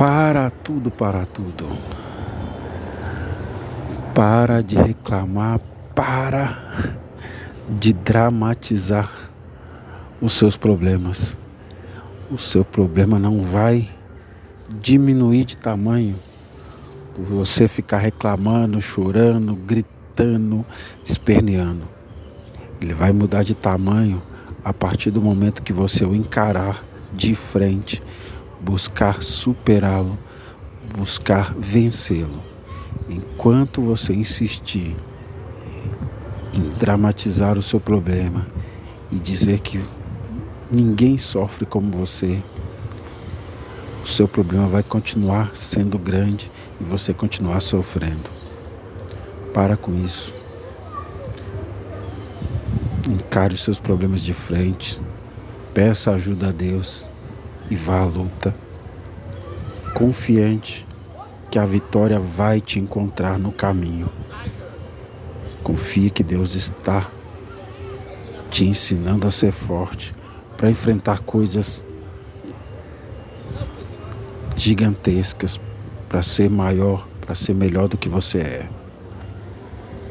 Para tudo, para tudo. Para de reclamar, para de dramatizar os seus problemas. O seu problema não vai diminuir de tamanho por você ficar reclamando, chorando, gritando, esperneando. Ele vai mudar de tamanho a partir do momento que você o encarar de frente, buscar superá-lo, buscar vencê-lo. Enquanto você insistir em dramatizar o seu problema e dizer que ninguém sofre como você, o seu problema vai continuar sendo grande e você continuar sofrendo. Para com isso. Encare os seus problemas de frente, peça ajuda a Deus e vá à luta, confiante que a vitória vai te encontrar no caminho. Confie que Deus está te ensinando a ser forte para enfrentar coisas gigantescas, para ser maior, para ser melhor do que você é.